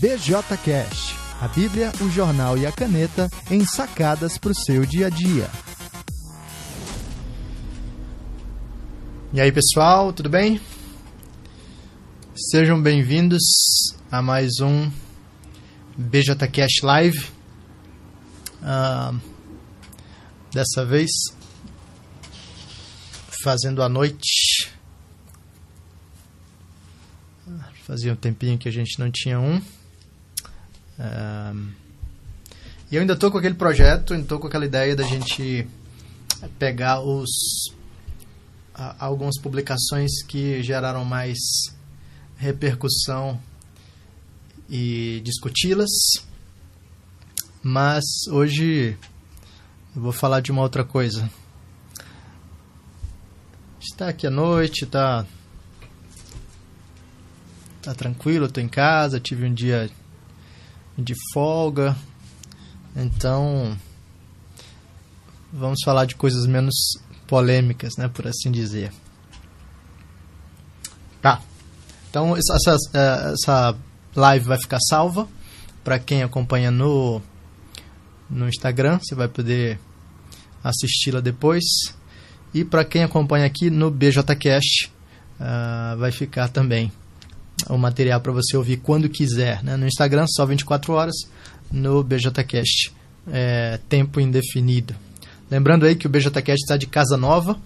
BJCast, a Bíblia, o jornal e a caneta em sacadas para o seu dia a dia. E aí pessoal, tudo bem? Sejam bem-vindos a mais um BJCast Live. Uh, dessa vez fazendo a noite. Fazia um tempinho que a gente não tinha um. E eu ainda estou com aquele projeto, estou com aquela ideia da gente pegar os uh, algumas publicações que geraram mais repercussão e discuti-las. Mas hoje eu vou falar de uma outra coisa. Está aqui à noite, tá tá tranquilo, estou em casa, tive um dia de folga. Então, vamos falar de coisas menos polêmicas, né, por assim dizer. Tá. Então, essa, essa live vai ficar salva para quem acompanha no no Instagram, você vai poder assisti-la depois. E para quem acompanha aqui no BJCast, uh, vai ficar também o material para você ouvir quando quiser. Né? No Instagram, só 24 horas. No BJCast, é, tempo indefinido. Lembrando aí que o BJCast está de casa nova.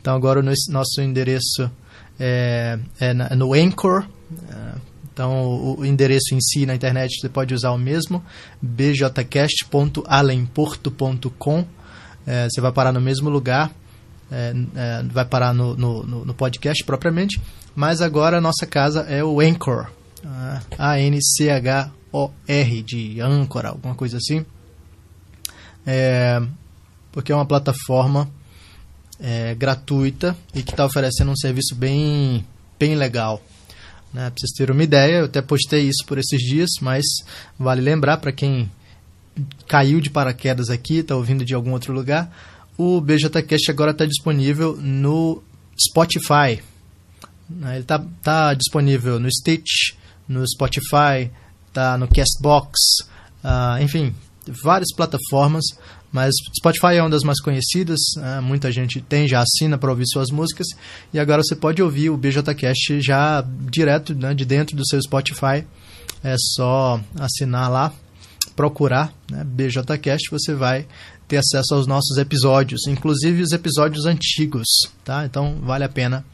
Então agora o nosso endereço é, é no Anchor. É, então, o, endereço em si na internet você pode usar o mesmo, bjcast.alemporto.com. É, você vai parar no mesmo lugar, é, é, vai parar no, no, no, podcast propriamente, mas agora a nossa casa é o Anchor, A-N-C-H-O-R, de Anchor, alguma coisa assim. É, porque é uma plataforma é, gratuita e que está oferecendo um serviço bem, bem legal. Né? Pra vocês terem uma ideia, eu até postei isso por esses dias, mas vale lembrar para quem caiu de paraquedas aqui, está ouvindo de algum outro lugar, o BJCast agora está disponível no Spotify. Né? Ele está tá disponível no Stitch, no Spotify, tá no Castbox, uh, enfim, várias plataformas mas Spotify é uma das mais conhecidas, né? muita gente tem, já assina para ouvir suas músicas, e agora você pode ouvir o BJCast já direto né, de dentro do seu Spotify. É só assinar lá, procurar né, BJCast, você vai ter acesso aos nossos episódios, inclusive os episódios antigos, tá? Então vale a pena.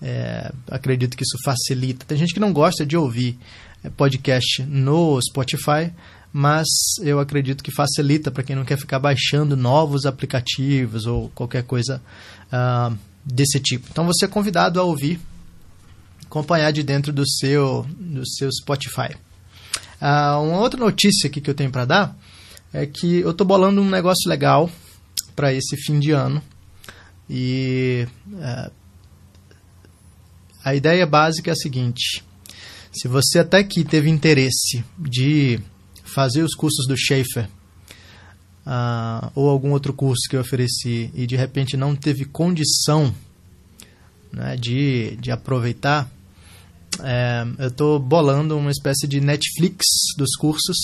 É, acredito que isso facilita. Tem gente que não gosta de ouvir é, podcast no Spotify, mas eu acredito que facilita para quem não quer ficar baixando novos aplicativos ou qualquer coisa uh, desse tipo. Então você é convidado a ouvir, acompanhar de dentro do seu, do seu Spotify. Uh, uma outra notícia aqui que eu tenho para dar é que eu estou bolando um negócio legal para esse fim de ano. E uh, a ideia básica é a seguinte: se você até aqui teve interesse de fazer os cursos do Schaefer uh, ou algum outro curso que eu ofereci e de repente não teve condição né, de, de aproveitar, é, eu estou bolando uma espécie de Netflix dos cursos,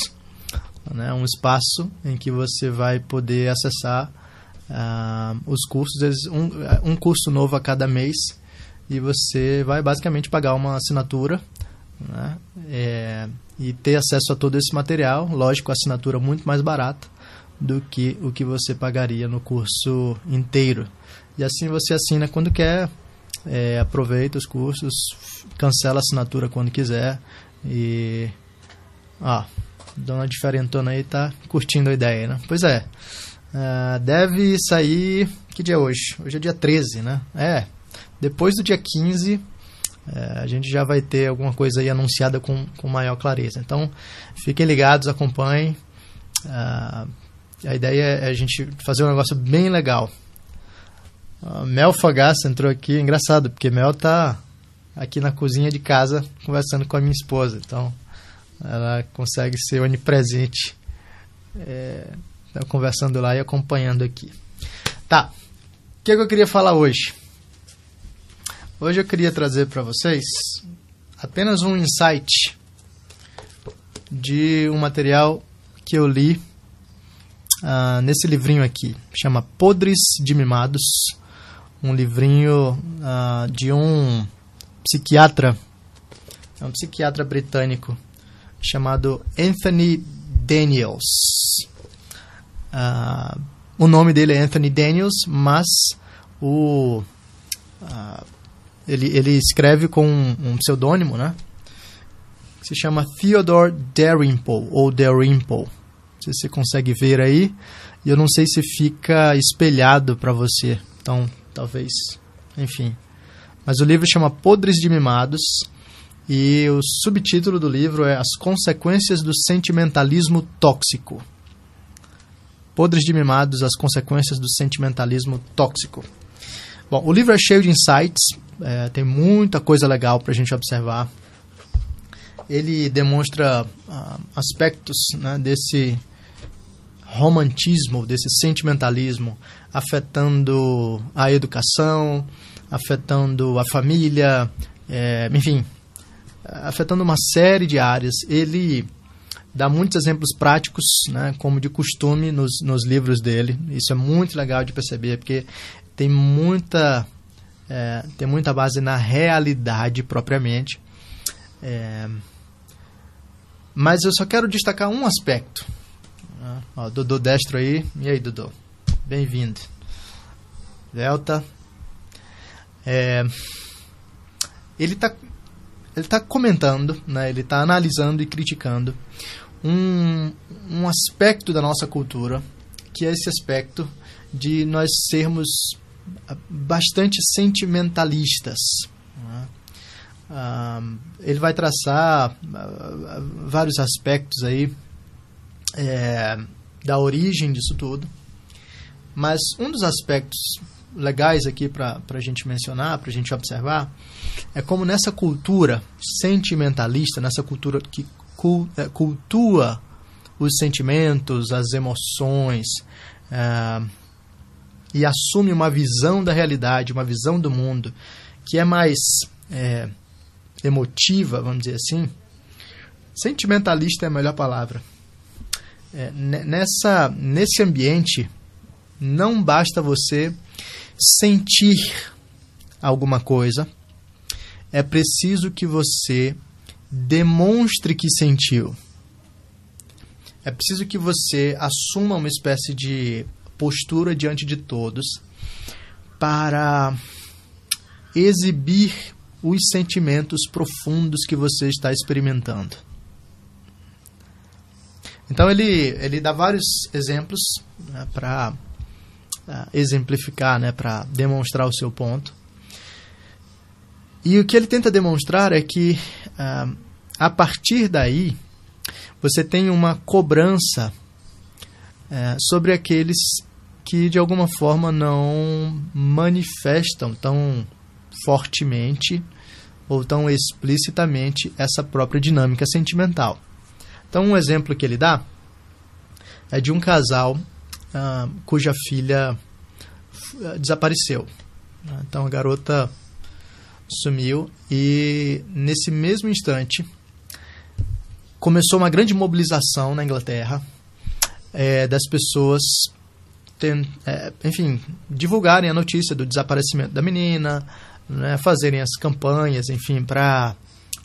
né, um espaço em que você vai poder acessar uh, os cursos, um, um curso novo a cada mês, e você vai basicamente pagar uma assinatura né, é, e ter acesso a todo esse material, lógico, assinatura muito mais barata do que o que você pagaria no curso inteiro. E assim você assina quando quer, é, aproveita os cursos, cancela a assinatura quando quiser e. Ó, Dona Diferentona aí tá curtindo a ideia, né? Pois é. Uh, deve sair. Que dia é hoje? Hoje é dia 13, né? É. Depois do dia 15 é, a gente já vai ter alguma coisa aí anunciada com, com maior clareza. Então, fiquem ligados, acompanhem. Uh, a ideia é a gente fazer um negócio bem legal. Uh, Mel Fogaça entrou aqui, é engraçado, porque Mel tá aqui na cozinha de casa conversando com a minha esposa. Então, ela consegue ser onipresente, é, tá conversando lá e acompanhando aqui. Tá, o que, é que eu queria falar hoje? Hoje eu queria trazer para vocês apenas um insight de um material que eu li uh, nesse livrinho aqui. Chama Podres de Mimados. Um livrinho uh, de um psiquiatra, é um psiquiatra britânico chamado Anthony Daniels. Uh, o nome dele é Anthony Daniels, mas o uh, ele, ele escreve com um, um pseudônimo, né? se chama Theodore Dalrymple ou Dalrymple. Se você consegue ver aí, e eu não sei se fica espelhado para você. Então, talvez, enfim. Mas o livro chama Podres de Mimados e o subtítulo do livro é As Consequências do Sentimentalismo Tóxico. Podres de Mimados, As Consequências do Sentimentalismo Tóxico. Bom, o livro é cheio de insights, é, tem muita coisa legal para a gente observar. Ele demonstra uh, aspectos né, desse romantismo, desse sentimentalismo, afetando a educação, afetando a família, é, enfim, afetando uma série de áreas. Ele dá muitos exemplos práticos, né, como de costume nos, nos livros dele. Isso é muito legal de perceber, porque tem muita, é, tem muita base na realidade propriamente. É, mas eu só quero destacar um aspecto. Ó, Dudu Destro aí. E aí, Dudu? Bem-vindo. Delta. É, ele está ele tá comentando, né, ele está analisando e criticando um, um aspecto da nossa cultura, que é esse aspecto de nós sermos bastante sentimentalistas. Né? Ah, ele vai traçar ah, vários aspectos aí é, da origem disso tudo, mas um dos aspectos legais aqui para a gente mencionar, para a gente observar, é como nessa cultura sentimentalista, nessa cultura que é, cultua os sentimentos, as emoções, é, e assume uma visão da realidade, uma visão do mundo que é mais é, emotiva, vamos dizer assim. Sentimentalista é a melhor palavra. É, nessa, nesse ambiente, não basta você sentir alguma coisa, é preciso que você demonstre que sentiu. É preciso que você assuma uma espécie de postura diante de todos para exibir os sentimentos profundos que você está experimentando. Então ele, ele dá vários exemplos né, para uh, exemplificar, né, para demonstrar o seu ponto. E o que ele tenta demonstrar é que uh, a partir daí você tem uma cobrança uh, sobre aqueles que de alguma forma não manifestam tão fortemente ou tão explicitamente essa própria dinâmica sentimental. Então, um exemplo que ele dá é de um casal ah, cuja filha ah, desapareceu. Então, a garota sumiu e, nesse mesmo instante, começou uma grande mobilização na Inglaterra é, das pessoas tem, é, enfim, divulgarem a notícia do desaparecimento da menina, né, fazerem as campanhas, enfim, para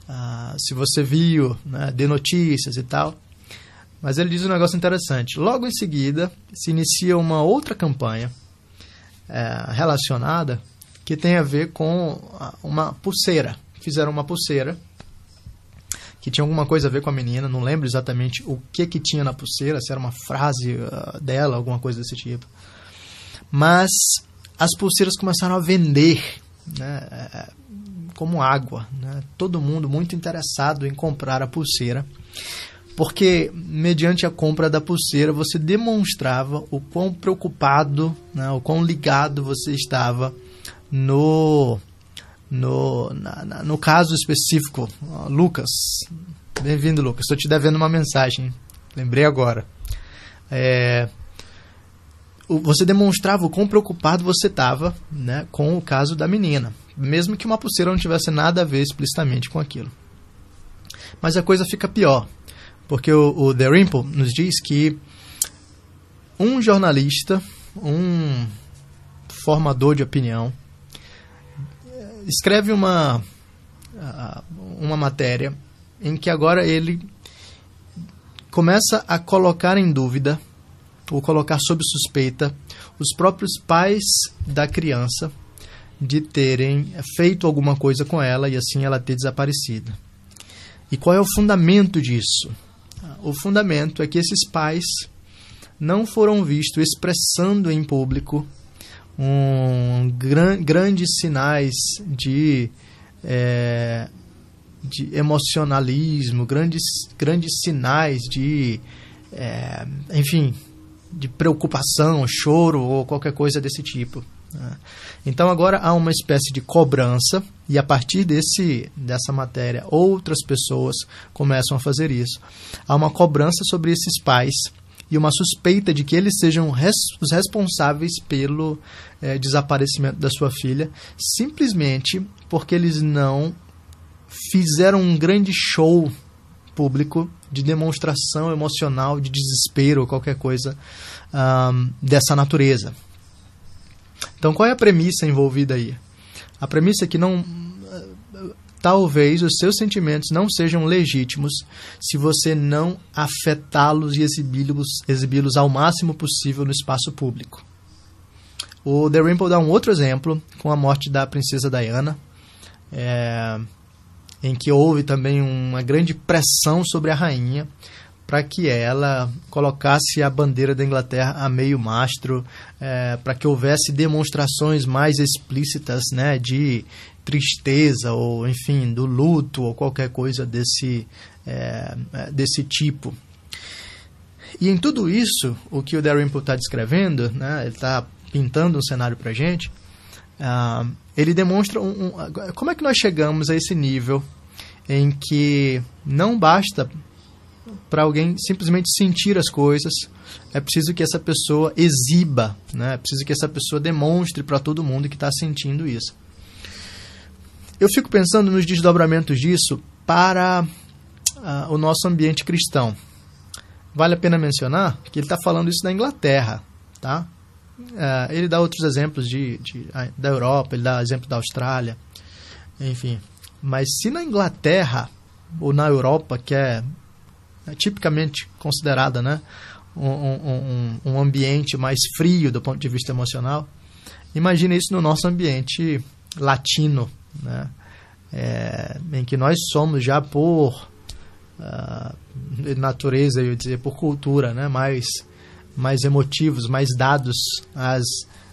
ah, se você viu, né, dê notícias e tal. Mas ele diz um negócio interessante. Logo em seguida, se inicia uma outra campanha é, relacionada que tem a ver com uma pulseira. Fizeram uma pulseira que tinha alguma coisa a ver com a menina, não lembro exatamente o que que tinha na pulseira, se era uma frase uh, dela, alguma coisa desse tipo. Mas as pulseiras começaram a vender né, é, como água. Né? Todo mundo muito interessado em comprar a pulseira, porque mediante a compra da pulseira você demonstrava o quão preocupado, né, o quão ligado você estava no no, na, na, no caso específico, Lucas, bem-vindo, Lucas. Estou te devendo uma mensagem, lembrei agora. É, você demonstrava o quão preocupado você estava né, com o caso da menina, mesmo que uma pulseira não tivesse nada a ver explicitamente com aquilo. Mas a coisa fica pior. Porque o, o The Rimple nos diz que um jornalista, um formador de opinião, escreve uma, uma matéria em que agora ele começa a colocar em dúvida ou colocar sob suspeita os próprios pais da criança de terem feito alguma coisa com ela e assim ela ter desaparecido. E qual é o fundamento disso? O fundamento é que esses pais não foram vistos expressando em público um, gran, grandes sinais de, é, de emocionalismo, grandes, grandes sinais de, é, enfim, de preocupação, choro ou qualquer coisa desse tipo. Né? Então agora há uma espécie de cobrança e a partir desse dessa matéria outras pessoas começam a fazer isso. Há uma cobrança sobre esses pais e uma suspeita de que eles sejam res, os responsáveis pelo é, desaparecimento da sua filha, simplesmente porque eles não fizeram um grande show público de demonstração emocional, de desespero ou qualquer coisa dessa natureza. Então, qual é a premissa envolvida aí? A premissa é que não talvez os seus sentimentos não sejam legítimos se você não afetá-los e exibi-los exibi ao máximo possível no espaço público. O The Rimple dá um outro exemplo com a morte da princesa Diana, é, em que houve também uma grande pressão sobre a rainha para que ela colocasse a bandeira da Inglaterra a meio mastro, é, para que houvesse demonstrações mais explícitas né, de tristeza ou enfim do luto ou qualquer coisa desse é, é desse tipo. E em tudo isso o que o Dalrymple está descrevendo né ele está pintando um cenário para gente uh, ele demonstra um, um, como é que nós chegamos a esse nível em que não basta para alguém simplesmente sentir as coisas é preciso que essa pessoa exiba né é preciso que essa pessoa demonstre para todo mundo que está sentindo isso eu fico pensando nos desdobramentos disso para uh, o nosso ambiente cristão. Vale a pena mencionar que ele está falando isso na Inglaterra, tá? Uh, ele dá outros exemplos de, de, da Europa, ele dá exemplo da Austrália, enfim. Mas se na Inglaterra ou na Europa, que é, é tipicamente considerada né, um, um, um, ambiente mais frio do ponto de vista emocional, imagine isso no nosso ambiente latino, né? É, em que nós somos já por uh, natureza, eu dizer, por cultura, né? mais, mais emotivos, mais dados às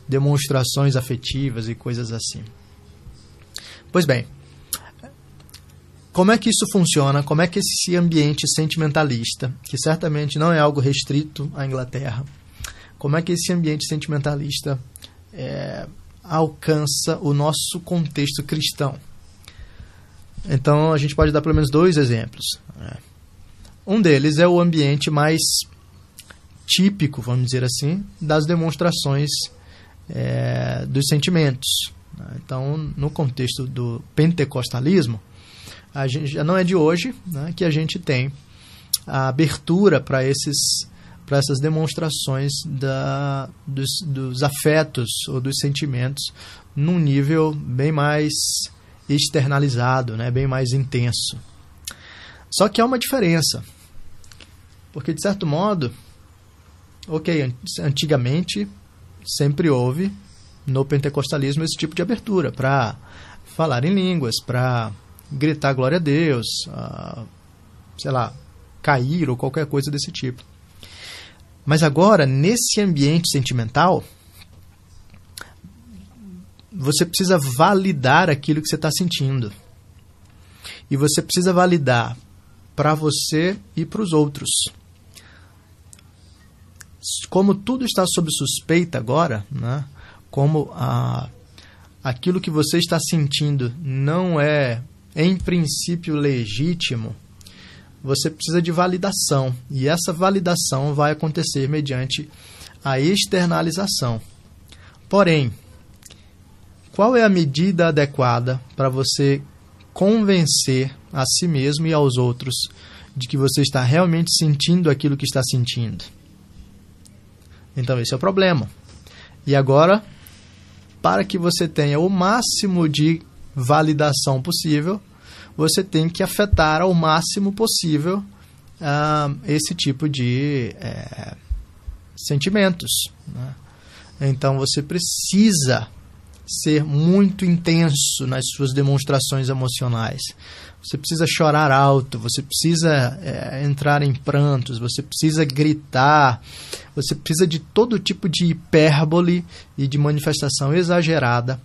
demonstrações afetivas e coisas assim. Pois bem, como é que isso funciona? Como é que esse ambiente sentimentalista, que certamente não é algo restrito à Inglaterra, como é que esse ambiente sentimentalista é, alcança o nosso contexto cristão. Então a gente pode dar pelo menos dois exemplos. Né? Um deles é o ambiente mais típico, vamos dizer assim, das demonstrações é, dos sentimentos. Né? Então, no contexto do pentecostalismo, a gente não é de hoje né, que a gente tem a abertura para esses para essas demonstrações da, dos, dos afetos ou dos sentimentos num nível bem mais externalizado, né, bem mais intenso. Só que há uma diferença. Porque, de certo modo, ok, antigamente sempre houve no pentecostalismo esse tipo de abertura para falar em línguas, para gritar glória a Deus, uh, sei lá, cair ou qualquer coisa desse tipo. Mas agora, nesse ambiente sentimental, você precisa validar aquilo que você está sentindo. E você precisa validar para você e para os outros. Como tudo está sob suspeita agora, né? como a, aquilo que você está sentindo não é, em princípio, legítimo, você precisa de validação. E essa validação vai acontecer mediante a externalização. Porém, qual é a medida adequada para você convencer a si mesmo e aos outros de que você está realmente sentindo aquilo que está sentindo. Então, esse é o problema. E agora, para que você tenha o máximo de validação possível, você tem que afetar ao máximo possível uh, esse tipo de é, sentimentos. Né? Então, você precisa ser muito intenso nas suas demonstrações emocionais. Você precisa chorar alto, você precisa é, entrar em prantos, você precisa gritar, você precisa de todo tipo de hipérbole e de manifestação exagerada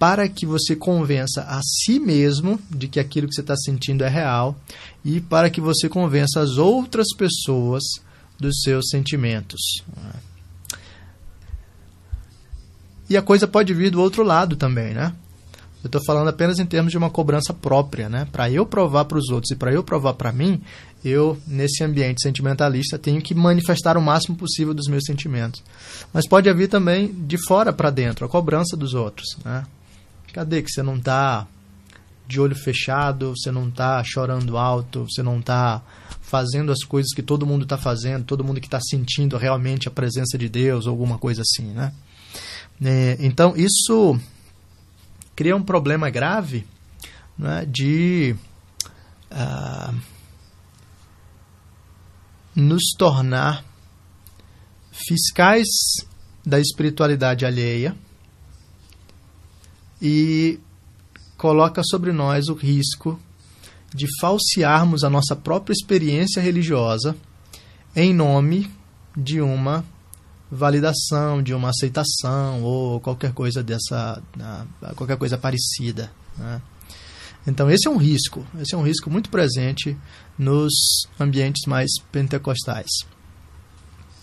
para que você convença a si mesmo de que aquilo que você está sentindo é real e para que você convença as outras pessoas dos seus sentimentos. E a coisa pode vir do outro lado também, né? Eu estou falando apenas em termos de uma cobrança própria, né? Para eu provar para os outros e para eu provar para mim, eu, nesse ambiente sentimentalista, tenho que manifestar o máximo possível dos meus sentimentos. Mas pode haver também de fora para dentro, a cobrança dos outros, né? Cadê que você não está de olho fechado, você não está chorando alto, você não está fazendo as coisas que todo mundo está fazendo, todo mundo que está sentindo realmente a presença de Deus alguma coisa assim, né? É, então, isso cria um problema grave né, de uh, nos tornar fiscais da espiritualidade alheia e coloca sobre nós o risco de falsearmos a nossa própria experiência religiosa em nome de uma validação, de uma aceitação ou qualquer coisa dessa, qualquer coisa parecida. Né? Então esse é um risco, esse é um risco muito presente nos ambientes mais pentecostais.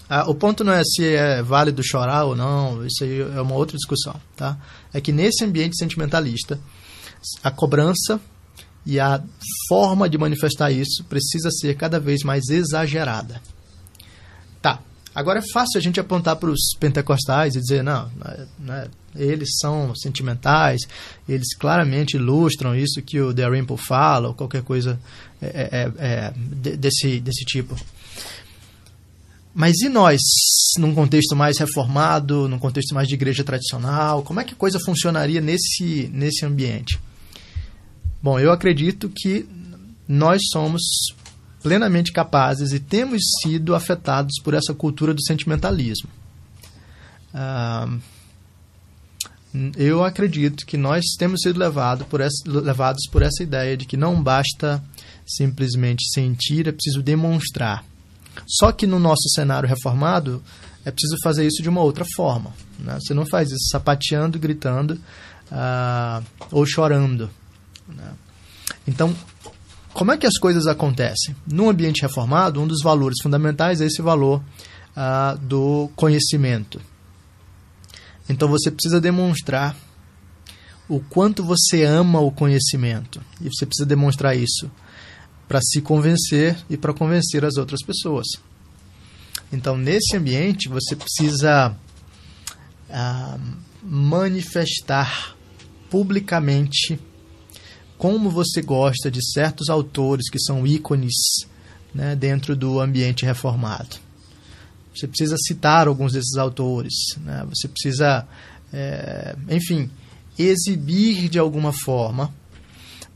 Ah, o ponto não é se é válido chorar ou não, isso aí é uma outra discussão, tá? É que nesse ambiente sentimentalista, a cobrança e a forma de manifestar isso precisa ser cada vez mais exagerada. Tá, Agora é fácil a gente apontar para os pentecostais e dizer, não, né, eles são sentimentais, eles claramente ilustram isso que o Dalrymple fala, ou qualquer coisa é, é, é, desse, desse tipo. Mas e nós, num contexto mais reformado, num contexto mais de igreja tradicional, como é que a coisa funcionaria nesse, nesse ambiente? Bom, eu acredito que nós somos plenamente capazes e temos sido afetados por essa cultura do sentimentalismo. Eu acredito que nós temos sido levado por essa, levados por essa ideia de que não basta simplesmente sentir, é preciso demonstrar. Só que no nosso cenário reformado, é preciso fazer isso de uma outra forma. Né? Você não faz isso sapateando, gritando ah, ou chorando. Né? Então, como é que as coisas acontecem? No ambiente reformado, um dos valores fundamentais é esse valor ah, do conhecimento. Então você precisa demonstrar o quanto você ama o conhecimento. E você precisa demonstrar isso para se convencer e para convencer as outras pessoas. Então, nesse ambiente, você precisa ah, manifestar publicamente como você gosta de certos autores que são ícones né, dentro do ambiente reformado. Você precisa citar alguns desses autores, né? você precisa, é, enfim, exibir de alguma forma,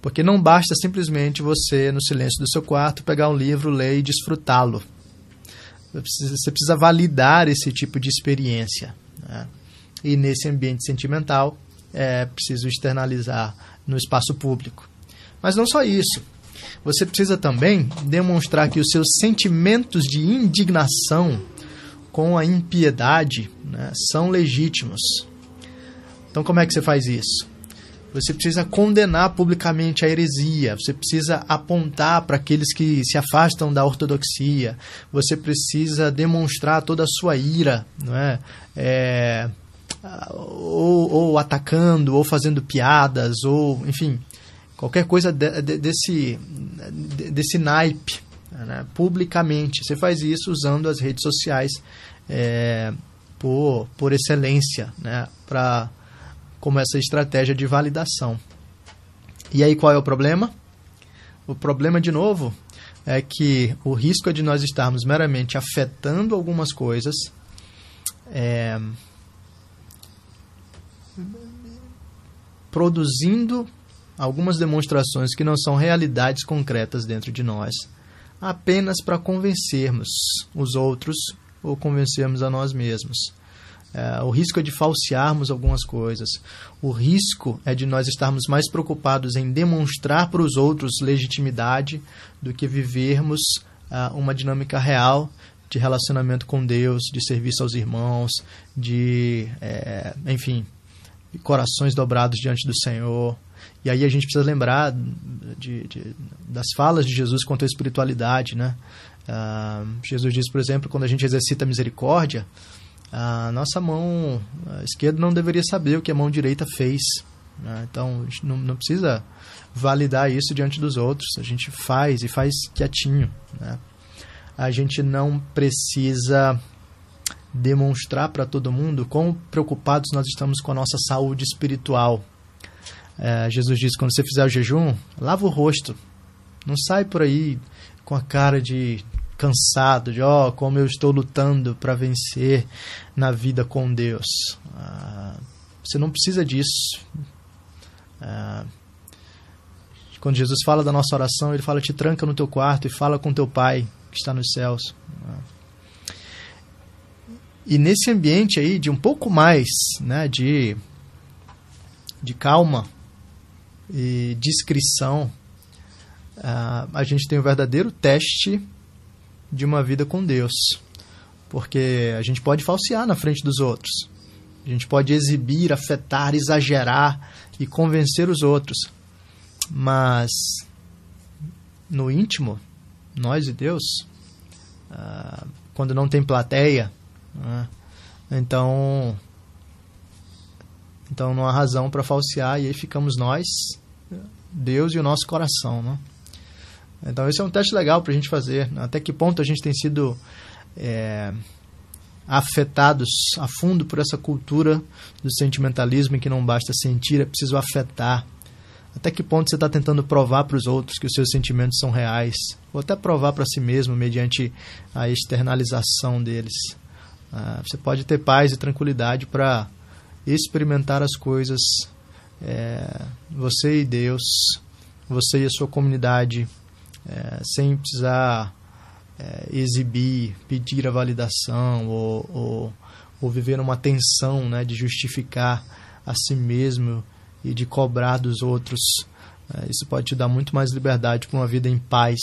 porque não basta simplesmente você, no silêncio do seu quarto, pegar um livro, ler e desfrutá-lo. Você precisa validar esse tipo de experiência. Né? E nesse ambiente sentimental, é preciso externalizar no espaço público. Mas não só isso. Você precisa também demonstrar que os seus sentimentos de indignação com a impiedade né, são legítimos. Então, como é que você faz isso? Você precisa condenar publicamente a heresia, você precisa apontar para aqueles que se afastam da ortodoxia, você precisa demonstrar toda a sua ira, não é? é ou, ou atacando, ou fazendo piadas, ou enfim, qualquer coisa de, de, desse, de, desse naipe, né, publicamente. Você faz isso usando as redes sociais é, por, por excelência, né, pra, como essa estratégia de validação. E aí qual é o problema? O problema, de novo, é que o risco é de nós estarmos meramente afetando algumas coisas, é, produzindo algumas demonstrações que não são realidades concretas dentro de nós, apenas para convencermos os outros ou convencermos a nós mesmos. É, o risco é de falsearmos algumas coisas. O risco é de nós estarmos mais preocupados em demonstrar para os outros legitimidade do que vivermos uh, uma dinâmica real de relacionamento com Deus, de serviço aos irmãos, de, é, enfim, corações dobrados diante do Senhor. E aí a gente precisa lembrar de, de, das falas de Jesus quanto à espiritualidade, né? Uh, Jesus diz, por exemplo, quando a gente exercita a misericórdia, a nossa mão esquerda não deveria saber o que a mão direita fez. Né? Então, não, não, precisa validar isso diante dos outros. A gente faz e faz quietinho. Né? A gente não precisa demonstrar para todo mundo quão preocupados nós estamos com a nossa saúde espiritual. É, Jesus diz: quando você fizer o jejum, lava o rosto. Não sai por aí com a cara de cansado, de ó, oh, como eu estou lutando para vencer na vida com Deus. Ah, você não precisa disso. Ah, quando Jesus fala da nossa oração, ele fala: te tranca no teu quarto e fala com teu pai que está nos céus. Ah. E nesse ambiente aí de um pouco mais né, de, de calma e discrição, uh, a gente tem o verdadeiro teste de uma vida com Deus. Porque a gente pode falsear na frente dos outros. A gente pode exibir, afetar, exagerar e convencer os outros. Mas no íntimo, nós e Deus, uh, quando não tem plateia, uh, então então não há razão para falsear e aí ficamos nós, Deus e o nosso coração, né? Então esse é um teste legal para a gente fazer. Até que ponto a gente tem sido é, afetados a fundo por essa cultura do sentimentalismo em que não basta sentir, é preciso afetar. Até que ponto você está tentando provar para os outros que os seus sentimentos são reais? Ou até provar para si mesmo mediante a externalização deles. Ah, você pode ter paz e tranquilidade para experimentar as coisas, é, você e Deus, você e a sua comunidade é, sem precisar é, exibir, pedir a validação ou, ou, ou viver numa tensão né, de justificar a si mesmo e de cobrar dos outros. É, isso pode te dar muito mais liberdade para uma vida em paz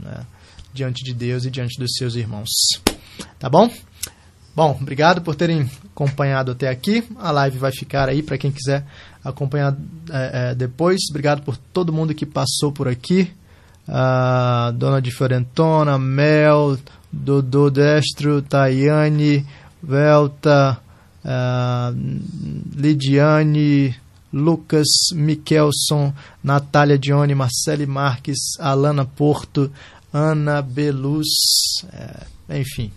né, diante de Deus e diante dos seus irmãos. Tá bom? Bom, obrigado por terem acompanhado até aqui. A live vai ficar aí para quem quiser acompanhar é, é, depois. Obrigado por todo mundo que passou por aqui a Dona de Fiorentona, Mel, Dodô Destro, Tayane, Velta, Lidiane, Lucas, Mikelson, Natália Dione, Marcele Marques, Alana Porto, Ana Beluz, é, enfim.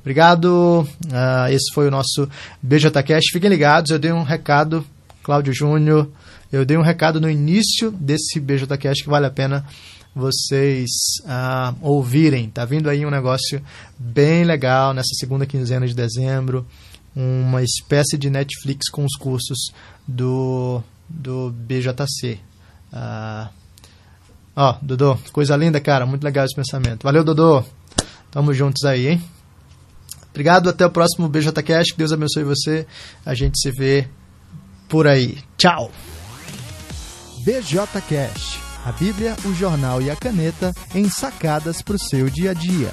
Obrigado. Uh, esse foi o nosso BJCast. Fiquem ligados, eu dei um recado, Cláudio Júnior, eu dei um recado no início desse BJCast que vale a pena vocês ah, ouvirem. Tá vindo aí um negócio bem legal nessa segunda quinzena de dezembro, uma espécie de Netflix com os cursos do, do BJC. Ah, ó, Dodô, coisa linda, cara, muito legal esse pensamento. Valeu, Dodô. Tamo juntos aí, hein? Obrigado, até o próximo BJCast. Que Deus abençoe você. A gente se vê por aí. Tchau. BJCast a Bíblia, o jornal e a caneta em sacadas para o seu dia a dia.